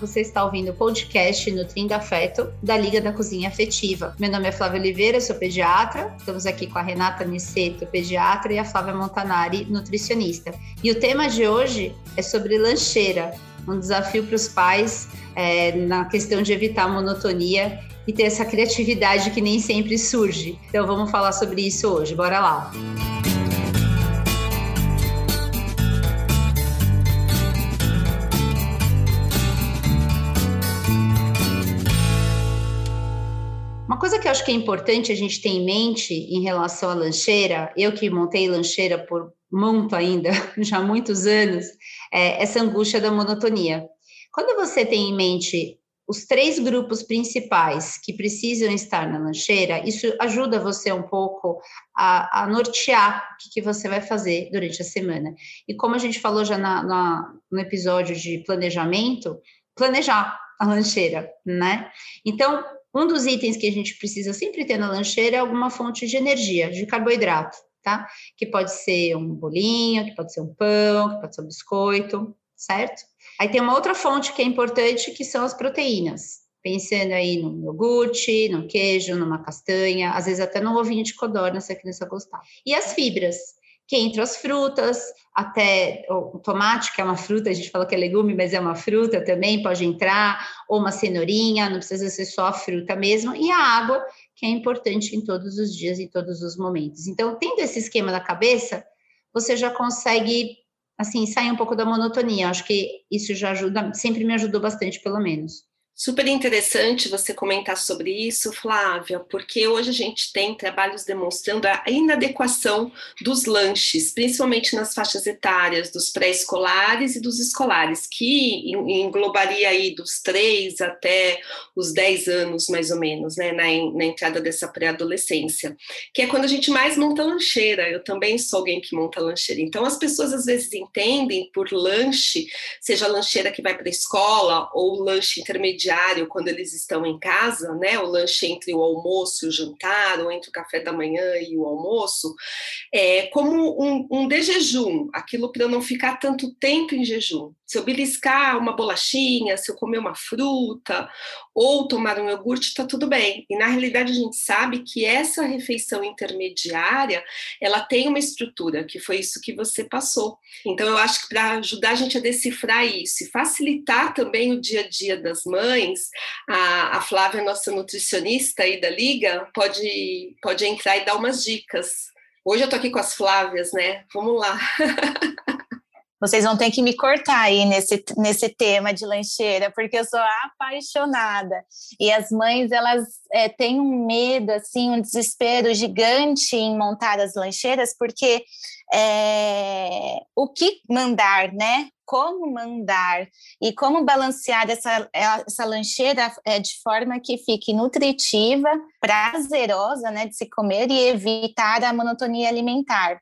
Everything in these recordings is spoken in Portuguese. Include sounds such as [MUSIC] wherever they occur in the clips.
Você está ouvindo o podcast Nutrindo Afeto da Liga da Cozinha Afetiva. Meu nome é Flávia Oliveira, sou pediatra. Estamos aqui com a Renata Niceto, pediatra, e a Flávia Montanari, nutricionista. E o tema de hoje é sobre lancheira, um desafio para os pais é, na questão de evitar a monotonia e ter essa criatividade que nem sempre surge. Então vamos falar sobre isso hoje. Bora lá. Música que eu acho que é importante a gente ter em mente em relação à lancheira, eu que montei lancheira por monto ainda, [LAUGHS] já há muitos anos, é essa angústia da monotonia. Quando você tem em mente os três grupos principais que precisam estar na lancheira, isso ajuda você um pouco a, a nortear o que, que, você vai fazer durante a semana. E como a gente falou já na, na, no episódio de planejamento, planejar a lancheira, né? Então, um dos itens que a gente precisa sempre ter na lancheira é alguma fonte de energia, de carboidrato, tá? Que pode ser um bolinho, que pode ser um pão, que pode ser um biscoito, certo? Aí tem uma outra fonte que é importante, que são as proteínas. Pensando aí no iogurte, no queijo, numa castanha, às vezes até no ovinho de codorna, se a criança gostar. E as fibras, que entre as frutas, até o tomate, que é uma fruta, a gente fala que é legume, mas é uma fruta também, pode entrar, ou uma cenourinha, não precisa ser só a fruta mesmo, e a água, que é importante em todos os dias, em todos os momentos. Então, tendo esse esquema na cabeça, você já consegue, assim, sair um pouco da monotonia. Acho que isso já ajuda, sempre me ajudou bastante, pelo menos. Super interessante você comentar sobre isso, Flávia, porque hoje a gente tem trabalhos demonstrando a inadequação dos lanches, principalmente nas faixas etárias dos pré-escolares e dos escolares, que englobaria aí dos 3 até os 10 anos, mais ou menos, né, na, na entrada dessa pré-adolescência, que é quando a gente mais monta lancheira. Eu também sou alguém que monta lancheira. Então, as pessoas às vezes entendem por lanche, seja lancheira que vai para a escola ou lanche intermediário diário quando eles estão em casa, né? O lanche entre o almoço e o jantar, ou entre o café da manhã e o almoço, é como um, um de jejum, aquilo para não ficar tanto tempo em jejum. Se eu beliscar uma bolachinha, se eu comer uma fruta ou tomar um iogurte, está tudo bem. E na realidade a gente sabe que essa refeição intermediária, ela tem uma estrutura, que foi isso que você passou. Então eu acho que para ajudar a gente a decifrar isso e facilitar também o dia a dia das mães, a, a Flávia, nossa nutricionista aí da liga, pode pode entrar e dar umas dicas. Hoje eu tô aqui com as Flávias, né? Vamos lá. [LAUGHS] Vocês vão ter que me cortar aí nesse, nesse tema de lancheira, porque eu sou apaixonada. E as mães, elas é, têm um medo, assim, um desespero gigante em montar as lancheiras, porque é, o que mandar, né? Como mandar e como balancear essa, essa lancheira é, de forma que fique nutritiva, prazerosa né, de se comer e evitar a monotonia alimentar.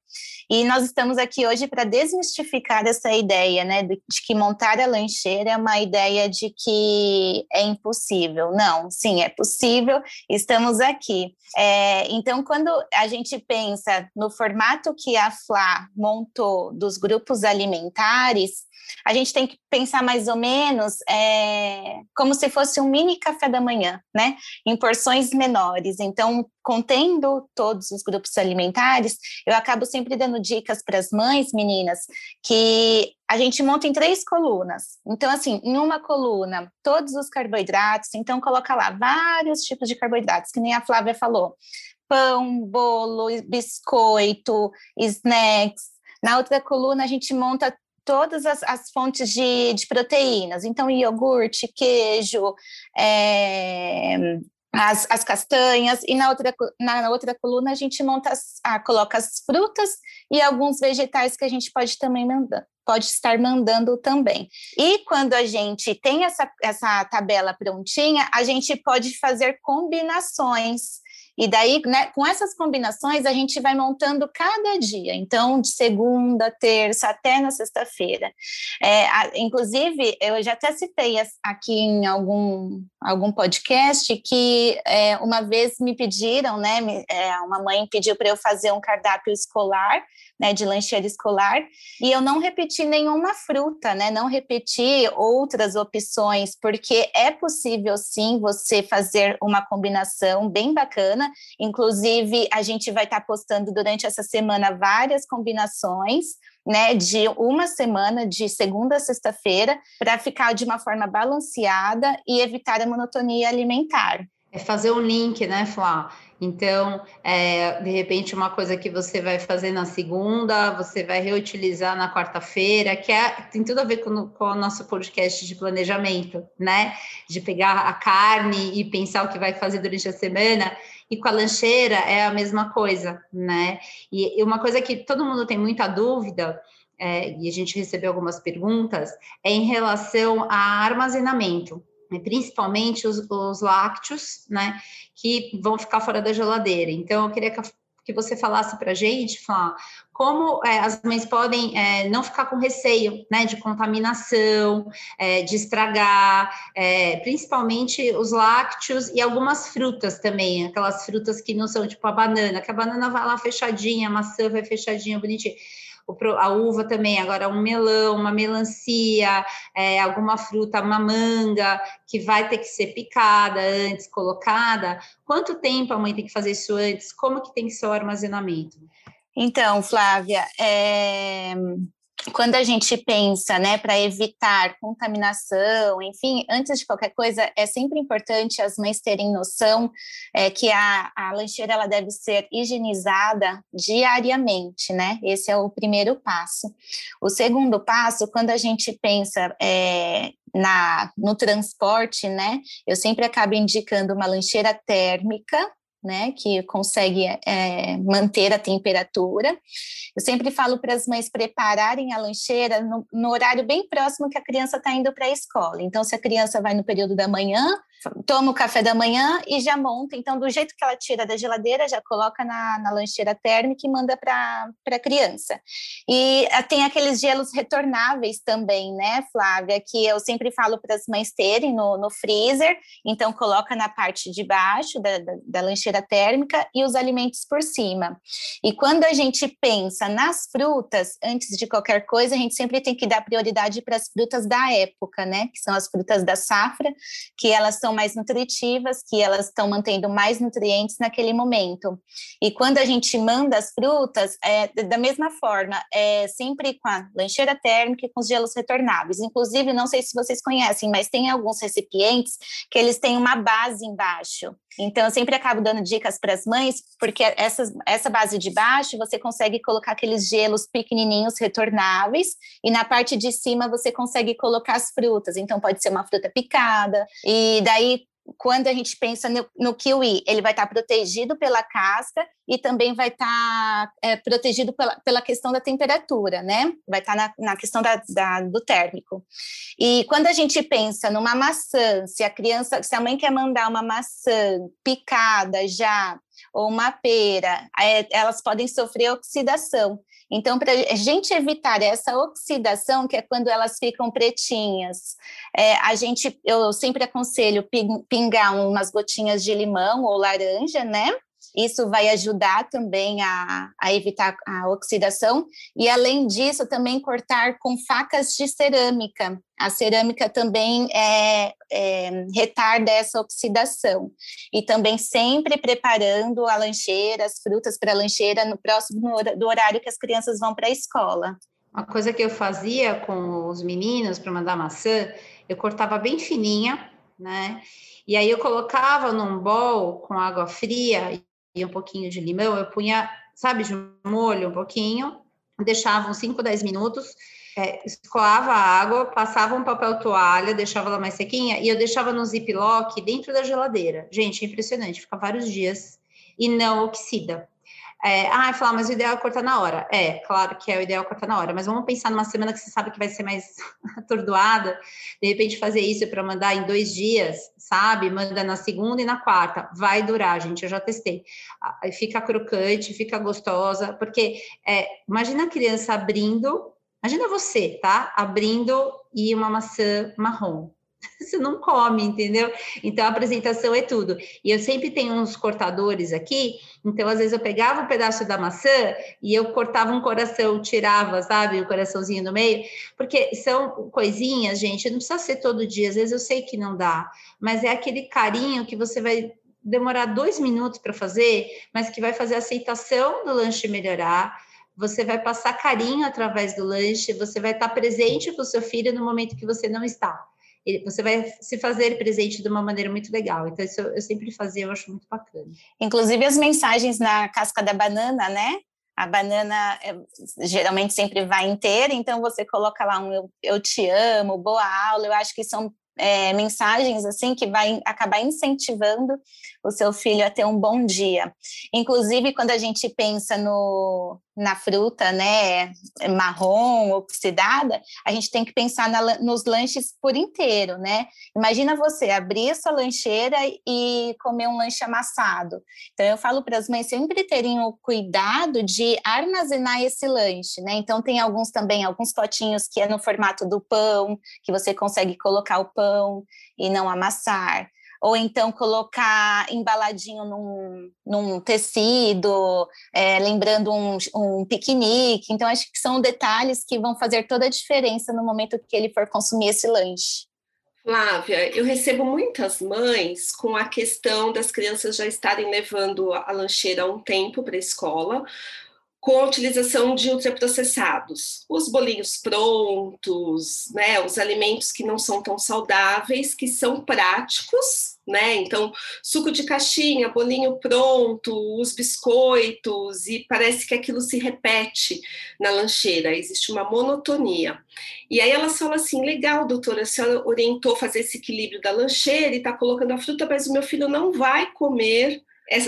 E nós estamos aqui hoje para desmistificar essa ideia né, de, que montar a lancheira é uma ideia de que é impossível. Não, sim, é possível, estamos aqui. É, então, quando a gente pensa no formato que a FLA montou dos grupos alimentares, a gente tem que pensar mais ou menos é, como se fosse um mini café da manhã, né? Em porções menores. Então, contendo todos os grupos alimentares, eu acabo sempre dando dicas para as mães, meninas, que a gente monta em três colunas. Então, assim, em uma coluna, todos os carboidratos, então coloca lá vários tipos de carboidratos, que nem a Flávia falou. Pão, bolo, biscoito, snacks. Na outra coluna, a gente monta todas as, as fontes de, de, proteínas. Então, iogurte, queijo, é, as, as, castanhas, e na outra, na outra coluna a gente monta as, ah, coloca as frutas e alguns vegetais que a gente pode também mandar, pode estar mandando também. E quando a gente tem essa, essa tabela prontinha, a gente pode fazer combinações E daí, né, com essas combinações, a gente vai montando cada dia. Então, de segunda, terça, até na sexta-feira. É, inclusive, eu já até citei aqui em algum, algum podcast que é, uma vez me pediram, né, é, uma mãe pediu para eu fazer um cardápio escolar, né, de lancheira escolar, e eu não repeti nenhuma fruta, né, não repeti outras opções, porque é possível sim você fazer uma combinação bem bacana, inclusive a gente vai estar postando durante essa semana várias combinações, né, de uma semana, de segunda a sexta-feira, para ficar de uma forma balanceada e evitar a monotonia alimentar. É fazer um link, né, Flá? Então, é, de repente, uma coisa que você vai fazer na segunda, você vai reutilizar na quarta-feira, que é, tem tudo a ver com, com o nosso podcast de planejamento, né? De pegar a carne e pensar o que vai fazer durante a semana. E com a lancheira é a mesma coisa, né? E, e uma coisa que todo mundo tem muita dúvida, é, e a gente recebeu algumas perguntas, é em relação a armazenamento principalmente os, os, lácteos, né, que vão ficar fora da geladeira. Então, eu queria que, que você falasse para a gente, como é, as mães podem é, não ficar com receio, né, de contaminação, é, de estragar, é, principalmente os lácteos e algumas frutas também, aquelas frutas que não são tipo a banana, que a banana vai lá fechadinha, a maçã vai fechadinha, bonitinha a uva também, agora um melão, uma melancia, é, alguma fruta, uma manga, que vai ter que ser picada antes, colocada. Quanto tempo a mãe tem que fazer isso antes? Como que tem que ser o armazenamento? Então, Flávia, é quando a gente pensa, né, para evitar contaminação, enfim, antes de qualquer coisa, é sempre importante as mães terem noção é, que a, a lancheira ela deve ser higienizada diariamente, né? Esse é o primeiro passo. O segundo passo, quando a gente pensa é, na, no transporte, né? Eu sempre acabo indicando uma lancheira térmica, né, que consegue é, manter a temperatura. Eu sempre falo para as mães prepararem a lancheira no, no horário bem próximo que a criança está indo para a escola. Então, se a criança vai no período da manhã, toma o café da manhã e já monta. Então, do jeito que ela tira da geladeira, já coloca na, na lancheira térmica e manda para a criança. E ah, tem aqueles gelos retornáveis também, né, Flávia? Que eu sempre falo para as mães terem no, no freezer. Então, coloca na parte de baixo da, da, da lancheira térmica e os alimentos por cima. E quando a gente pensa nas frutas, antes de qualquer coisa, a gente sempre tem que dar prioridade para as frutas da época, né? Que são as frutas da safra, que elas são mais nutritivas, que elas estão mantendo mais nutrientes naquele momento. E quando a gente manda as frutas, é da mesma forma, é sempre com a lancheira térmica e com os gelos retornáveis. Inclusive, não sei se vocês conhecem, mas tem alguns recipientes que eles têm uma base embaixo. Então, eu sempre acabo dando dicas para as mães, porque essa essa base de baixo você consegue colocar aqueles gelos pequenininhos retornáveis, e na parte de cima você consegue colocar as frutas. Então, pode ser uma fruta picada, e daí quando a gente pensa no, no, kiwi, ele vai estar protegido pela casca e também vai estar é, protegido pela, pela questão da temperatura, né? Vai estar na, na questão da, da, do térmico. E quando a gente pensa numa maçã, se a criança, se a mãe quer mandar uma maçã picada já, ou uma pera, é, elas podem sofrer oxidação. Então, para a gente evitar essa oxidação, que é quando elas ficam pretinhas, é, a gente, eu sempre aconselho pingar umas gotinhas de limão ou laranja, né? Isso vai ajudar também a, a, evitar a oxidação. E, além disso, também cortar com facas de cerâmica. A cerâmica também é, é, retarda essa oxidação. E também sempre preparando a lancheira, as frutas para a lancheira no próximo do horário que as crianças vão para a escola. Uma coisa que eu fazia com os meninos para mandar maçã, eu cortava bem fininha, né? E aí eu colocava num bol com água fria um pouquinho de limão, eu punha, sabe, de molho um pouquinho, deixava uns 5, 10 minutos, é, escoava a água, passava um papel toalha, deixava ela mais sequinha e eu deixava no ziplock dentro da geladeira. Gente, é impressionante, fica vários dias e não oxida. É, ah, falar, mas o ideal é cortar na hora. É, claro que é o ideal cortar na hora, mas vamos pensar numa semana que você sabe que vai ser mais [LAUGHS] atordoada, de repente fazer isso para mandar em dois dias, sabe? Manda na segunda e na quarta. Vai durar, gente, eu já testei. Fica crocante, fica gostosa, porque é, imagina a criança abrindo, imagina você, tá? Abrindo e uma maçã marrom [LAUGHS] você não come, entendeu? Então a apresentação é tudo. E eu sempre tenho uns cortadores aqui, então às vezes eu pegava um pedaço da maçã e eu cortava um coração, tirava, sabe, o coraçãozinho no meio, porque são coisinhas, gente, não precisa ser todo dia, às vezes eu sei que não dá, mas é aquele carinho que você vai demorar dois minutos para fazer, mas que vai fazer a aceitação do lanche melhorar. Você vai passar carinho através do lanche, você vai estar presente com o seu filho no momento que você não está você vai se fazer presente de uma maneira muito legal. Então, isso eu sempre fazia, eu acho muito bacana. Inclusive as mensagens na casca da banana, né? A banana é, geralmente sempre vai inteira, então você coloca lá um eu, eu te amo, boa aula. Eu acho que são é, mensagens assim que vai acabar incentivando o seu filho a ter um bom dia. Inclusive, quando a gente pensa no, na fruta, né, marrom, oxidada, a gente tem que pensar na, nos lanches por inteiro, né? Imagina você abrir a sua lancheira e comer um lanche amassado. Então, eu falo para as mães sempre terem o cuidado de armazenar esse lanche, né? Então, tem alguns também, alguns potinhos que é no formato do pão, que você consegue colocar o pão e não amassar ou então colocar embaladinho num, num tecido, é, lembrando um, um piquenique. Então, acho que são detalhes que vão fazer toda a diferença no momento que ele for consumir esse lanche. Flávia, eu recebo muitas mães com a questão das crianças já estarem levando a lancheira há um tempo para a escola, com a utilização de ultraprocessados, os bolinhos prontos, né, os alimentos que não são tão saudáveis, que são práticos, né? Então, suco de caixinha, bolinho pronto, os biscoitos, e parece que aquilo se repete na lancheira, existe uma monotonia. E aí elas falam assim: legal, doutora, a senhora orientou fazer esse equilíbrio da lancheira e está colocando a fruta, mas o meu filho não vai comer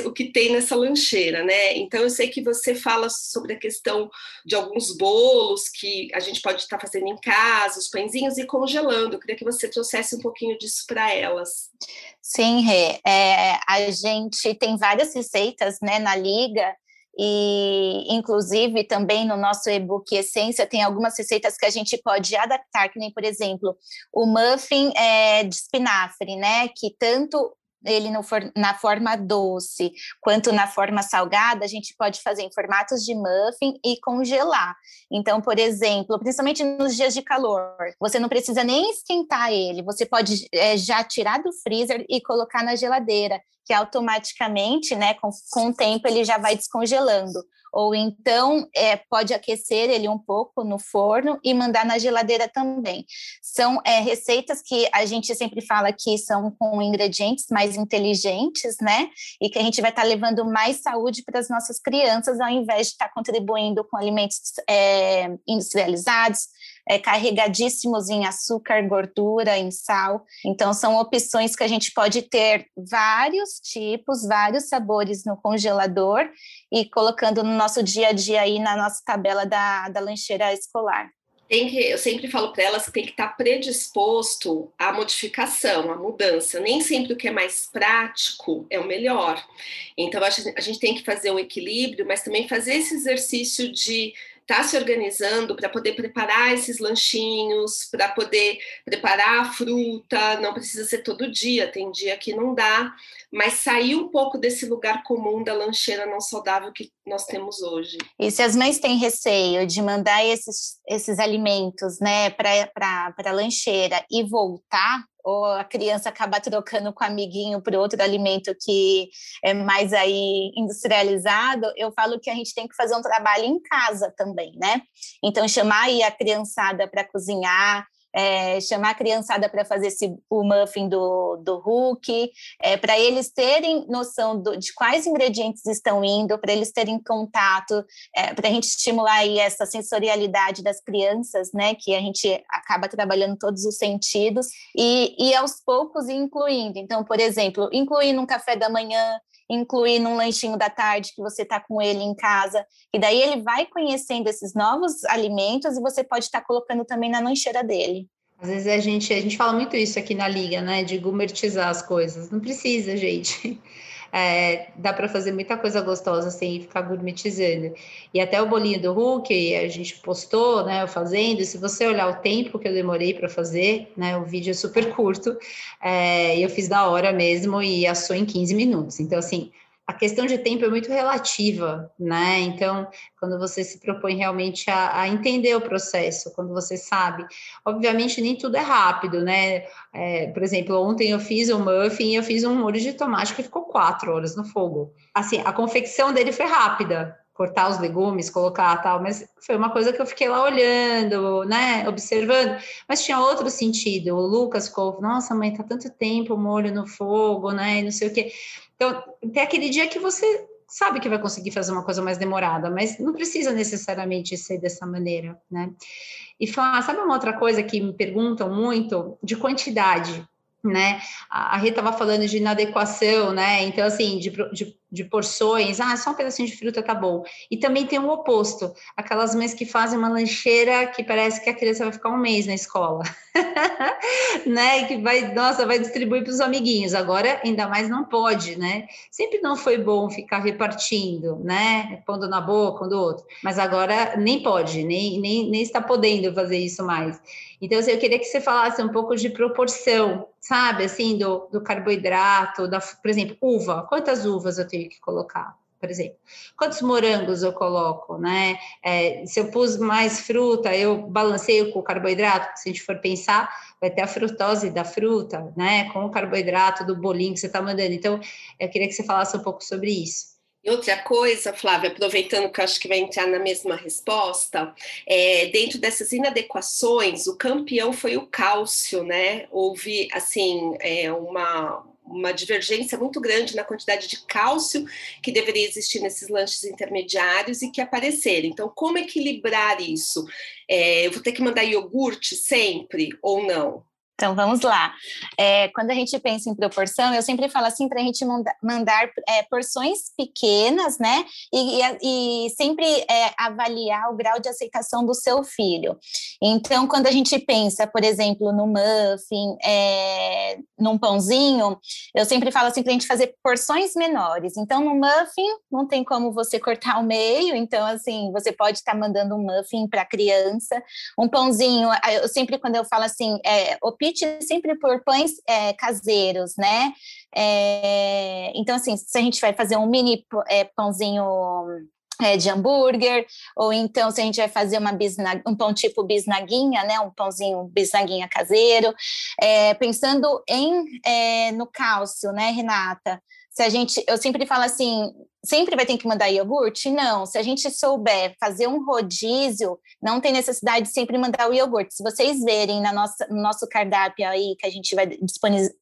o que tem nessa lancheira, né? Então eu sei que você fala sobre a questão de alguns bolos que a gente pode estar fazendo em casa, os pãezinhos e congelando. Eu queria que você trouxesse um pouquinho disso para elas. Sim, Rê. É, a gente tem várias receitas né, na liga. E, inclusive, também no nosso e-book Essência, tem algumas receitas que a gente pode adaptar, que nem, por exemplo, o muffin é, de espinafre, né? Que tanto ele no for, na forma doce quanto na forma salgada, a gente pode fazer em formatos de muffin e congelar. Então, por exemplo, principalmente nos dias de calor, você não precisa nem esquentar ele, você pode é, já tirar do freezer e colocar na geladeira, que automaticamente, né, com, com o tempo, ele já vai descongelando ou então é, pode aquecer ele um pouco no forno e mandar na geladeira também. São é, receitas que a gente sempre fala que são com ingredientes mais inteligentes, né? E que a gente vai estar tá levando mais saúde para as nossas crianças, ao invés de estar tá contribuindo com alimentos é, industrializados, é, carregadíssimos em açúcar, gordura, em sal. Então, são opções que a gente pode ter vários tipos, vários sabores no congelador e colocando no nosso dia a dia aí na nossa tabela da, da lancheira escolar. Tem que, eu sempre falo para elas que tem que estar predisposto à modificação, à mudança. Nem sempre o que é mais prático é o melhor. Então, a gente, a gente tem que fazer um equilíbrio, mas também fazer esse exercício de está se organizando para poder preparar esses lanchinhos, para poder preparar a fruta, não precisa ser todo dia, tem dia que não dá, mas sair um pouco desse lugar comum da lancheira não saudável que nós temos hoje. E se as mães têm receio de mandar esses, esses alimentos né, para a lancheira e voltar, ou a criança acaba trocando com o amiguinho por outro alimento que é mais aí industrializado, eu falo que a gente tem que fazer um trabalho em casa também, né? Então, chamar aí a criançada para cozinhar, é, chamar a criançada para fazer esse, o muffin do, do Hulk, é, para eles terem noção do, de quais ingredientes estão indo, para eles terem contato, é, para a gente estimular aí essa sensorialidade das crianças, né, que a gente acaba trabalhando todos os sentidos, e, e aos poucos incluindo. Então, por exemplo, incluindo um café da manhã incluir num lanchinho da tarde que você está com ele em casa, e daí ele vai conhecendo esses novos alimentos e você pode estar tá colocando também na lancheira dele. Às vezes a gente, a gente fala muito isso aqui na liga, né? De gourmetizar as coisas. Não precisa, gente. É, dá para fazer muita coisa gostosa sem ficar gourmetizando. E até o bolinho do Hulk, a gente postou, né, eu fazendo, se você olhar o tempo que eu demorei para fazer, né, o vídeo é super curto, é, eu fiz da hora mesmo e assou em 15 minutos. Então, assim, a questão de tempo é muito relativa, né? Então, quando você se propõe realmente a, a entender o processo, quando você sabe, obviamente nem tudo é rápido, né? É, por exemplo, ontem eu fiz um muffin e eu fiz um molho de tomate que ficou quatro horas no fogo. Assim, a confecção dele foi rápida, cortar os legumes, colocar tal, mas foi uma coisa que eu fiquei lá olhando, né, observando, mas tinha outro sentido. O Lucas ficou, nossa, mãe, tá tanto tempo molho no fogo, né, não sei o quê. Então, tem aquele dia que você sabe que vai conseguir fazer uma coisa mais demorada, mas não precisa necessariamente ser dessa maneira, né? E falar, sabe uma outra coisa que me perguntam muito de quantidade, né? A Rita estava falando de inadequação, né? Então, assim, de, de de porções, ah, só um pedacinho de fruta tá bom. E também tem o oposto, aquelas mães que fazem uma lancheira que parece que a criança vai ficar um mês na escola, [LAUGHS] né? Que vai, nossa, vai distribuir para os amiguinhos. Agora, ainda mais não pode, né? Sempre não foi bom ficar repartindo, né? Pondo na boca um do outro, mas agora nem pode, nem, nem, nem está podendo fazer isso mais. Então, assim, eu queria que você falasse um pouco de proporção, sabe, assim, do, do carboidrato, da, por exemplo, uva. Quantas uvas eu tenho tenho que colocar, por exemplo. Quantos morangos eu coloco, né? É, se eu pus mais fruta, eu balanceio com o carboidrato, se a gente for pensar, vai ter a frutose da fruta, né? Com o carboidrato do bolinho que você está mandando. Então, eu queria que você falasse um pouco sobre isso. E outra coisa, Flávia, aproveitando que eu acho que vai entrar na mesma resposta, é, dentro dessas inadequações, o campeão foi o cálcio, né? Houve, assim, é, uma, uma divergência muito grande na quantidade de cálcio que deveria existir nesses lanches intermediários e que apareceram. Então, como equilibrar isso? É, eu vou ter que mandar iogurte sempre ou não? Então, vamos lá. É, quando a gente pensa em proporção, eu sempre falo assim para a gente manda, mandar é, porções pequenas, né? E, e, e sempre é, avaliar o grau de aceitação do seu filho. Então, quando a gente pensa, por exemplo, no muffin, é, num pãozinho, eu sempre falo assim para a gente fazer porções menores. Então, no muffin, não tem como você cortar ao meio, então, assim, você pode estar tá mandando um muffin para a criança. Um pãozinho, eu sempre, quando eu falo assim, é, opte sempre por pães é, caseiros, né? É, então, assim, se a gente vai fazer um mini é, pãozinho é, de hambúrguer, ou então se a gente vai fazer uma um pão tipo bisnaguinha, né, um pãozinho bisnaguinha caseiro, é, pensando em é, no cálcio, né, Renata? Se a gente, eu sempre falo assim, sempre vai ter que mandar iogurte? Não. Se a gente souber fazer um rodízio, não tem necessidade de sempre mandar o iogurte. Se vocês verem na nossa, no nosso cardápio aí, que a gente vai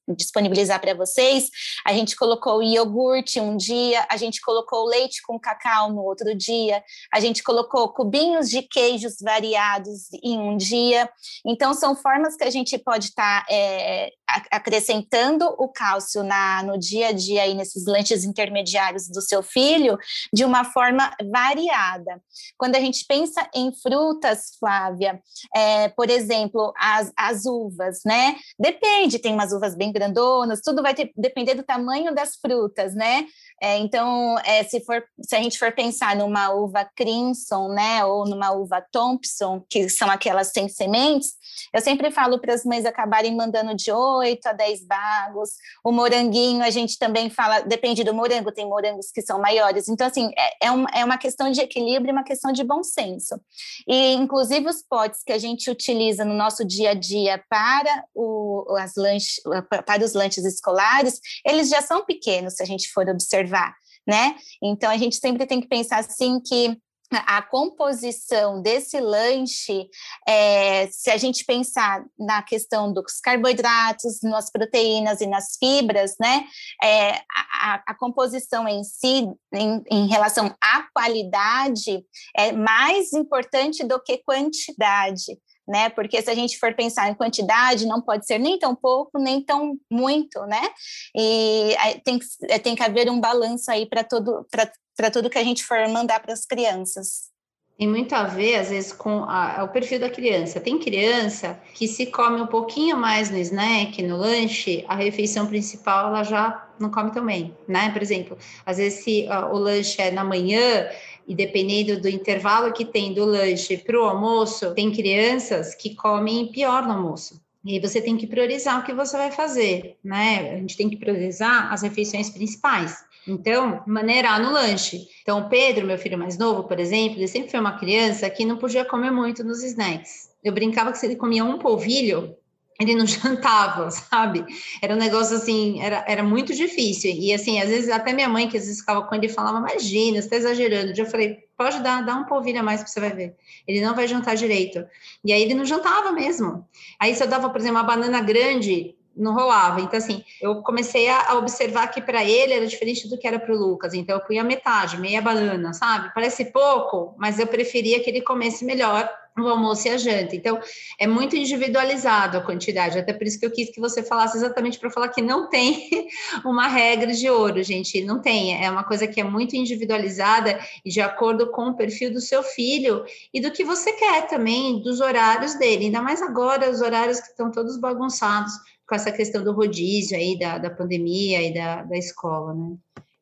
disponibilizar para vocês, a gente colocou iogurte um dia, a gente colocou leite com cacau no outro dia, a gente colocou cubinhos de queijos variados em um dia. Então, são formas que a gente pode estar tá, é, acrescentando o cálcio na, no dia a dia aí nesses lanches intermediários do seu filho de uma forma variada. Quando a gente pensa em frutas, Flávia, é, por exemplo, as, as uvas, né? Depende, tem umas uvas bem grandonas, tudo vai ter, depender do tamanho das frutas, né? É, então, é, se, for, se a gente for pensar numa uva Crimson, né, ou numa uva Thompson, que são aquelas sem sementes, eu sempre falo para as mães acabarem mandando de 8 a 10 bagos. O moranguinho, a gente também fala, depende do morango, tem morangos que são maiores. Então, assim, é, é, uma, é uma questão de equilíbrio e uma questão de bom senso. E, inclusive, os potes que a gente utiliza no nosso dia a dia para, o, as lanche, para os lanches escolares, eles já são pequenos, se a gente for observar. Né? Então a gente sempre tem que pensar assim que a composição desse lanche, é, se a gente pensar na questão dos carboidratos, nas proteínas e nas fibras, né, é, a, a, composição em si, em, em, relação à qualidade, é mais importante do que quantidade. Né? Porque se a gente for pensar em quantidade, não pode ser nem tão pouco, nem tão muito, né? E tem que, é, tem que haver um balanço aí para todo, tudo que a gente for mandar para as crianças. Tem muito a ver, às vezes, com a, o perfil da criança. Tem criança que se come um pouquinho mais no snack, no lanche, a refeição principal ela já não come também, né? Por exemplo, às vezes se uh, o lanche é na manhã, e dependendo do intervalo que tem do lanche para o almoço, tem crianças que comem pior no almoço. E aí você tem que priorizar o que você vai fazer, né? A gente tem que priorizar as refeições principais. Então, maneirar no lanche. Então, o Pedro, meu filho mais novo, por exemplo, ele sempre foi uma criança que não podia comer muito nos snacks. Eu brincava que se ele comia um polvilho, ele não [LAUGHS] jantava, sabe? Era um negócio assim, era, era muito difícil. E assim, às vezes até minha mãe, que às vezes ficava com ele, falava: Imagina, você está exagerando. Eu falei: Pode dar, dá um polvilho a mais para você vai ver. Ele não vai jantar direito. E aí ele não jantava mesmo. Aí se eu dava, por exemplo, uma banana grande, não rolava. Então, assim, eu comecei a, observar que para ele era diferente do que era para o Lucas. Então, eu punha metade, meia banana, sabe? Parece pouco, mas eu preferia que ele comesse melhor o almoço e a janta. Então, é muito individualizado a quantidade. Até por isso que eu quis que você falasse exatamente para falar que não tem [LAUGHS] uma regra de ouro, gente. Não tem. É uma coisa que é muito individualizada e de acordo com o perfil do seu filho e do que você quer também, dos horários dele. Ainda mais agora, os horários que estão todos bagunçados com essa questão do rodízio aí da, da pandemia e da, da escola, né?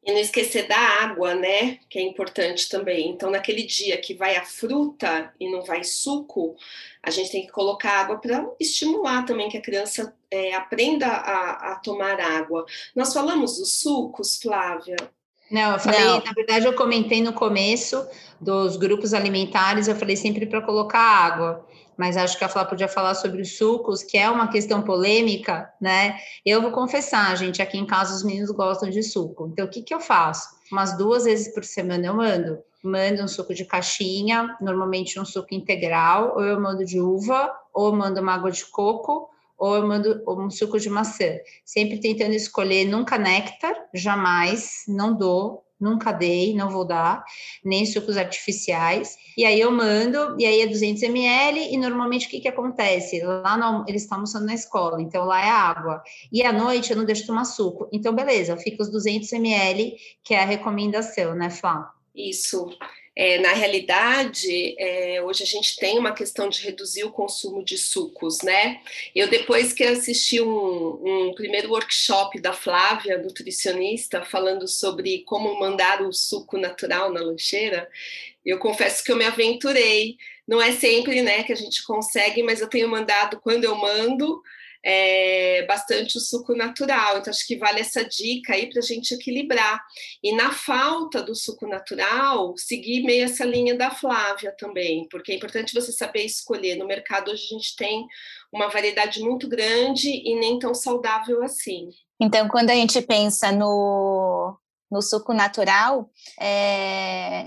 E não esquecer da água, né? Que é importante também. Então, naquele dia que vai a fruta e não vai suco, a gente tem que colocar água para estimular também que a criança é, aprenda a, a, tomar água. Nós falamos dos sucos, Flávia? Não, eu falei, não. na verdade, eu comentei no começo dos grupos alimentares, eu falei sempre para colocar água mas acho que a Flá podia falar sobre os sucos, que é uma questão polêmica, né? Eu vou confessar, gente, aqui em casa os meninos gostam de suco. Então, o que, que eu faço? Umas duas vezes por semana eu mando. Mando um suco de caixinha, normalmente um suco integral, ou eu mando de uva, ou eu mando uma água de coco, ou eu mando um suco de maçã. Sempre tentando escolher, nunca néctar, jamais, não dou, nunca dei, não vou dar, nem sucos artificiais. E aí eu mando, e aí é 200 ml, e normalmente o que, que acontece? Lá no, eles estão almoçando na escola, então lá é água. E à noite eu não deixo tomar suco. Então, beleza, fica os 200 ml, que é a recomendação, né, Flá? Isso. É, na realidade, é, hoje a gente tem uma questão de reduzir o consumo de sucos, né? Eu, depois que assisti um, um, primeiro workshop da Flávia, nutricionista, falando sobre como mandar o suco natural na lancheira, eu confesso que eu me aventurei. Não é sempre né, que a gente consegue, mas eu tenho mandado quando eu mando é, bastante o suco natural. Então, acho que vale essa dica aí para a gente equilibrar. E na falta do suco natural, seguir meio essa linha da Flávia também, porque é importante você saber escolher. No mercado hoje a gente tem uma variedade muito grande e nem tão saudável assim. Então, quando a gente pensa no, no suco natural, é,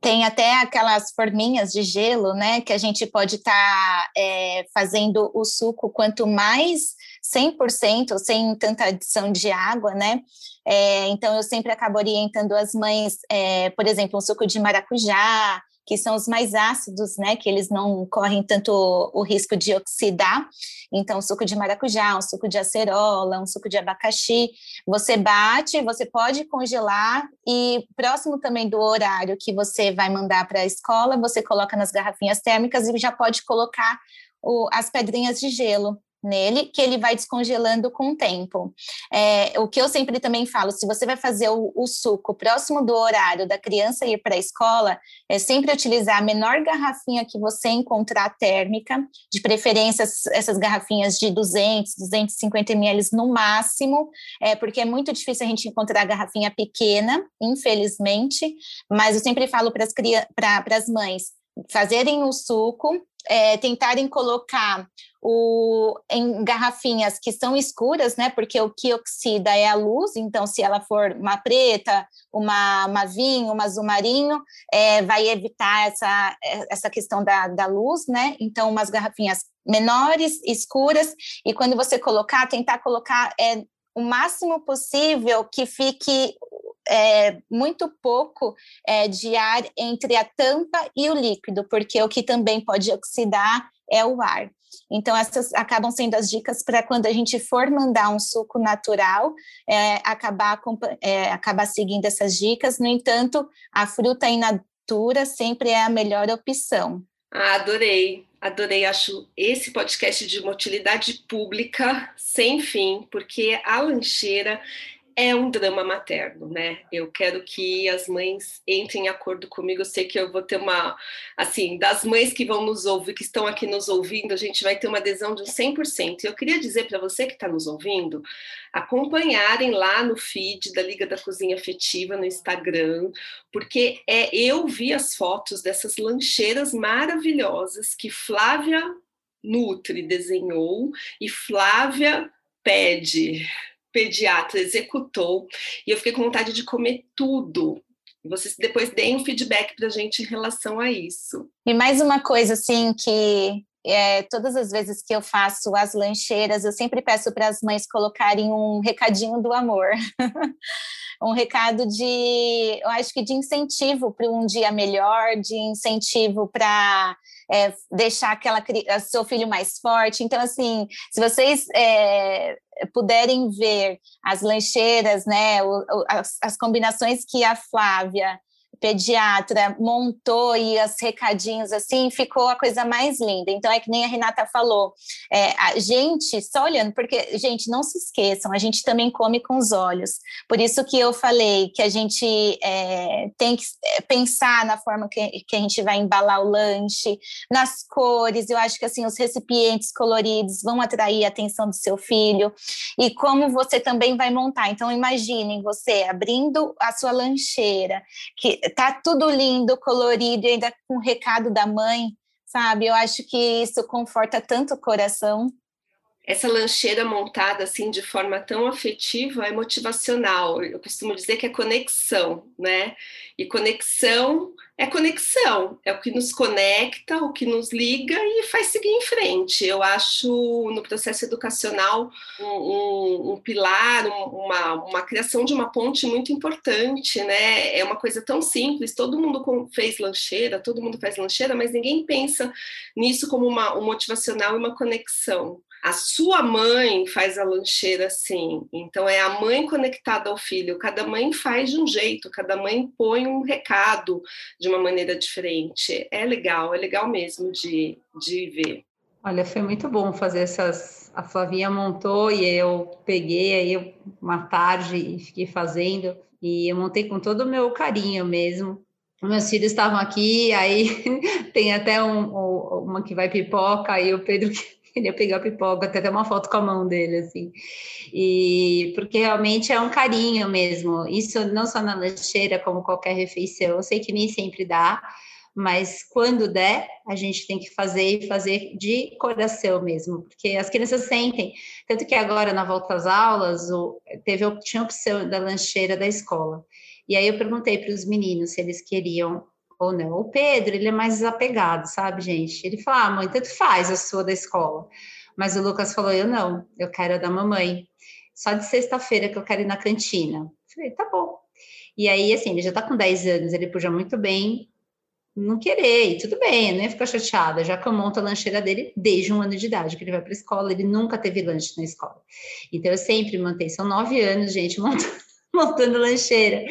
tem até aquelas forminhas de gelo, né? Que a gente pode estar tá, é, fazendo o suco quanto mais 100%, sem tanta adição de água, né? É, então, eu sempre acabo orientando as mães, é, por exemplo, um suco de maracujá, que são os mais ácidos, né, que eles não correm tanto o risco de oxidar. Então, suco de maracujá, um suco de acerola, um suco de abacaxi, você bate, você pode congelar e próximo também do horário que você vai mandar para a escola, você coloca nas garrafinhas térmicas e já pode colocar o, as pedrinhas de gelo nele, que ele vai descongelando com o tempo. É, o que eu sempre também falo, se você vai fazer o, o suco próximo do horário da criança ir para a escola, é sempre utilizar a menor garrafinha que você encontrar térmica, de preferência essas garrafinhas de 200, 250 ml no máximo, é, porque é muito difícil a gente encontrar garrafinha pequena, infelizmente, mas eu sempre falo para as mães, fazerem o suco, é, tentarem colocar o, em garrafinhas que são escuras, né? Porque o que oxida é a luz, então se ela for uma preta, uma, uma vinho, uma azul marinho, é, vai evitar essa, essa questão da, da luz, né? Então, umas garrafinhas menores, escuras, e quando você colocar, tentar colocar é, o máximo possível que fique é, muito pouco é, de ar entre a tampa e o líquido, porque o que também pode oxidar é o ar. Então, essas acabam sendo as dicas para quando a gente for mandar um suco natural, é, acabar, é, acabar seguindo essas dicas. No entanto, a fruta in natura sempre é a melhor opção. Ah, adorei, adorei. Acho esse podcast de uma utilidade pública sem fim, porque a lancheira é um drama materno, né? Eu quero que as mães entrem em acordo comigo. Eu sei que eu vou ter uma, assim, das mães que vão nos ouvir, que estão aqui nos ouvindo, a gente vai ter uma adesão de 100%. E eu queria dizer para você que está nos ouvindo, acompanharem lá no feed da Liga da Cozinha Afetiva no Instagram, porque é eu vi as fotos dessas lancheiras maravilhosas que Flávia Nutri desenhou e Flávia pede pediatra executou e eu fiquei com vontade de comer tudo. Vocês depois deem um feedback para a gente em relação a isso. E mais uma coisa assim que é, todas as vezes que eu faço as lancheiras, eu sempre peço para as mães colocarem um recadinho do amor. [LAUGHS] um recado de, eu acho que de incentivo para um dia melhor, de incentivo para é, deixar aquela seu filho mais forte. Então, assim, se vocês é, puderem ver as lancheiras, né, o, as, as combinações que a Flávia pediatra montou e os recadinhos assim, ficou a coisa mais linda. Então é que nem a Renata falou, é, a gente só olhando, porque, gente, não se esqueçam, a gente também come com os olhos. Por isso que eu falei que a gente é, tem que é, pensar na forma que, que a gente vai embalar o lanche, nas cores, eu acho que assim, os recipientes coloridos vão atrair a atenção do seu filho, e como você também vai montar. Então, imaginem você abrindo a sua lancheira, que tá tudo lindo, colorido, ainda com o recado da mãe, sabe? Eu acho que isso conforta tanto o coração. Essa lancheira montada assim de forma tão afetiva é motivacional. Eu costumo dizer que é conexão, né? E conexão é conexão, é o que nos conecta, o que nos liga e faz seguir em frente. Eu acho no processo educacional um, um, um pilar, um, uma, uma criação de uma ponte muito importante, né? É uma coisa tão simples, todo mundo fez lancheira, todo mundo faz lancheira, mas ninguém pensa nisso como uma, um motivacional e uma conexão. A sua mãe faz a lancheira assim, então é a mãe conectada ao filho. Cada mãe faz de um jeito, cada mãe põe um recado de uma maneira diferente. É legal, é legal mesmo de, de ver. Olha, foi muito bom fazer essas. A Flavinha montou e eu peguei aí uma tarde e fiquei fazendo. E eu montei com todo o meu carinho mesmo. Meus filhos estavam aqui, aí [LAUGHS] tem até um, uma que vai pipoca, e o Pedro [LAUGHS] ele ia pegar pipoca, até uma foto com a mão dele, assim. E porque realmente é um carinho mesmo. Isso não só na lancheira, como qualquer refeição. Eu sei que nem sempre dá, mas quando der, a gente tem que fazer e fazer de coração mesmo, porque as crianças sentem. Tanto que agora, na volta às aulas, teve, tinha opção da lancheira da escola. E aí eu perguntei para os meninos se eles queriam ou não. O Pedro, ele é mais desapegado, sabe, gente? Ele fala, ah, mãe, tanto faz a sua da escola. Mas o Lucas falou, eu não, eu quero a da mamãe. Só de sexta-feira que eu quero ir na cantina. falei, tá bom. E aí, assim, ele já tá com 10 anos, ele podia muito bem não querer, e tudo bem, eu não ia ficar chateada, já que eu monto a lancheira dele desde um ano de idade, que ele vai para a escola, ele nunca teve lanche na escola. Então, eu sempre mantenho, são nove anos, gente, montando [LAUGHS] montando lancheira.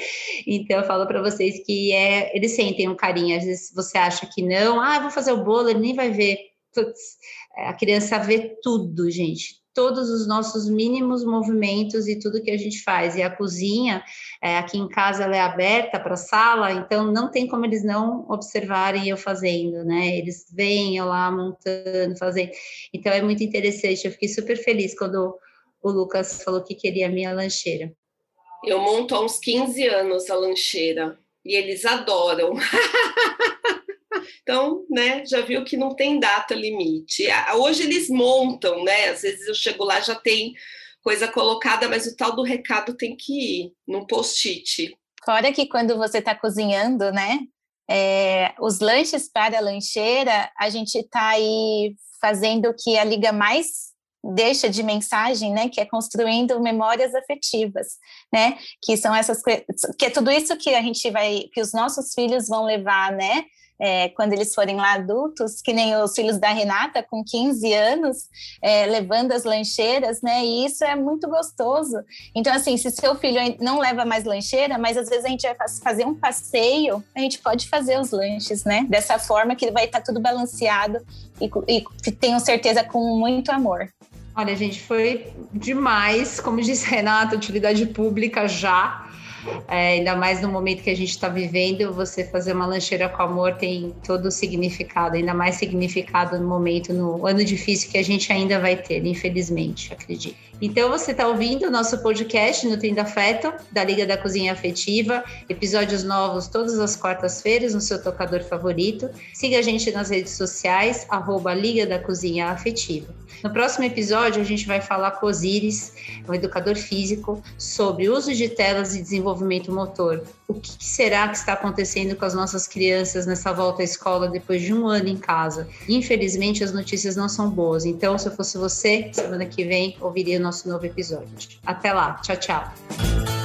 Então eu falo para vocês que é, eles sentem um carinho. Às vezes você acha que não, ah, vou fazer o bolo, ele nem vai ver. Putz, a criança vê tudo, gente. Todos os nossos mínimos movimentos e tudo que a gente faz. E a cozinha, é, aqui em casa, ela é aberta para a sala, então não tem como eles não observarem eu fazendo, né? Eles vêm eu lá montando, fazendo. Então é muito interessante. Eu fiquei super feliz quando o Lucas falou que queria a minha lancheira. Eu monto há uns 15 anos a lancheira e eles adoram. [LAUGHS] então, né, já viu que não tem data limite. Hoje eles montam, né? Às vezes eu chego lá já tem coisa colocada, mas o tal do recado tem que ir num post-it. Fora que quando você está cozinhando, né? É, os lanches para a lancheira, a gente está aí fazendo que a liga mais deixa de mensagem, né, que é construindo memórias afetivas, né, que são essas que é tudo isso que a gente vai, que os nossos filhos vão levar, né, é, quando eles forem lá adultos, que nem os filhos da Renata, com 15 anos, é, levando as lancheiras, né? E isso é muito gostoso. Então, assim, se seu filho não leva mais lancheira, mas às vezes a gente vai fazer um passeio, a gente pode fazer os lanches, né? Dessa forma que vai estar tudo balanceado e, e tenho certeza com muito amor. Olha, gente, foi demais. Como disse [LAUGHS] Renata, utilidade pública já. É, ainda mais no momento que a gente está vivendo, você fazer uma lancheira com amor tem todo o significado, ainda mais significado no momento, no ano difícil que a gente ainda vai ter, infelizmente, acredito. Então você está ouvindo o nosso podcast Nutrindo Afeto, da Liga da Cozinha Afetiva, episódios novos todas as quartas-feiras no seu tocador favorito. Siga a gente nas redes sociais, arroba Liga da Cozinha Afetiva. No próximo episódio, a gente vai falar com Osiris, um educador físico, sobre uso de telas e desenvolvimento motor. O que será que está acontecendo com as nossas crianças nessa volta à escola depois de um ano em casa? Infelizmente, as notícias não são boas. Então, se eu fosse você, semana que vem, ouviria o nosso novo episódio. Até lá. Tchau, tchau.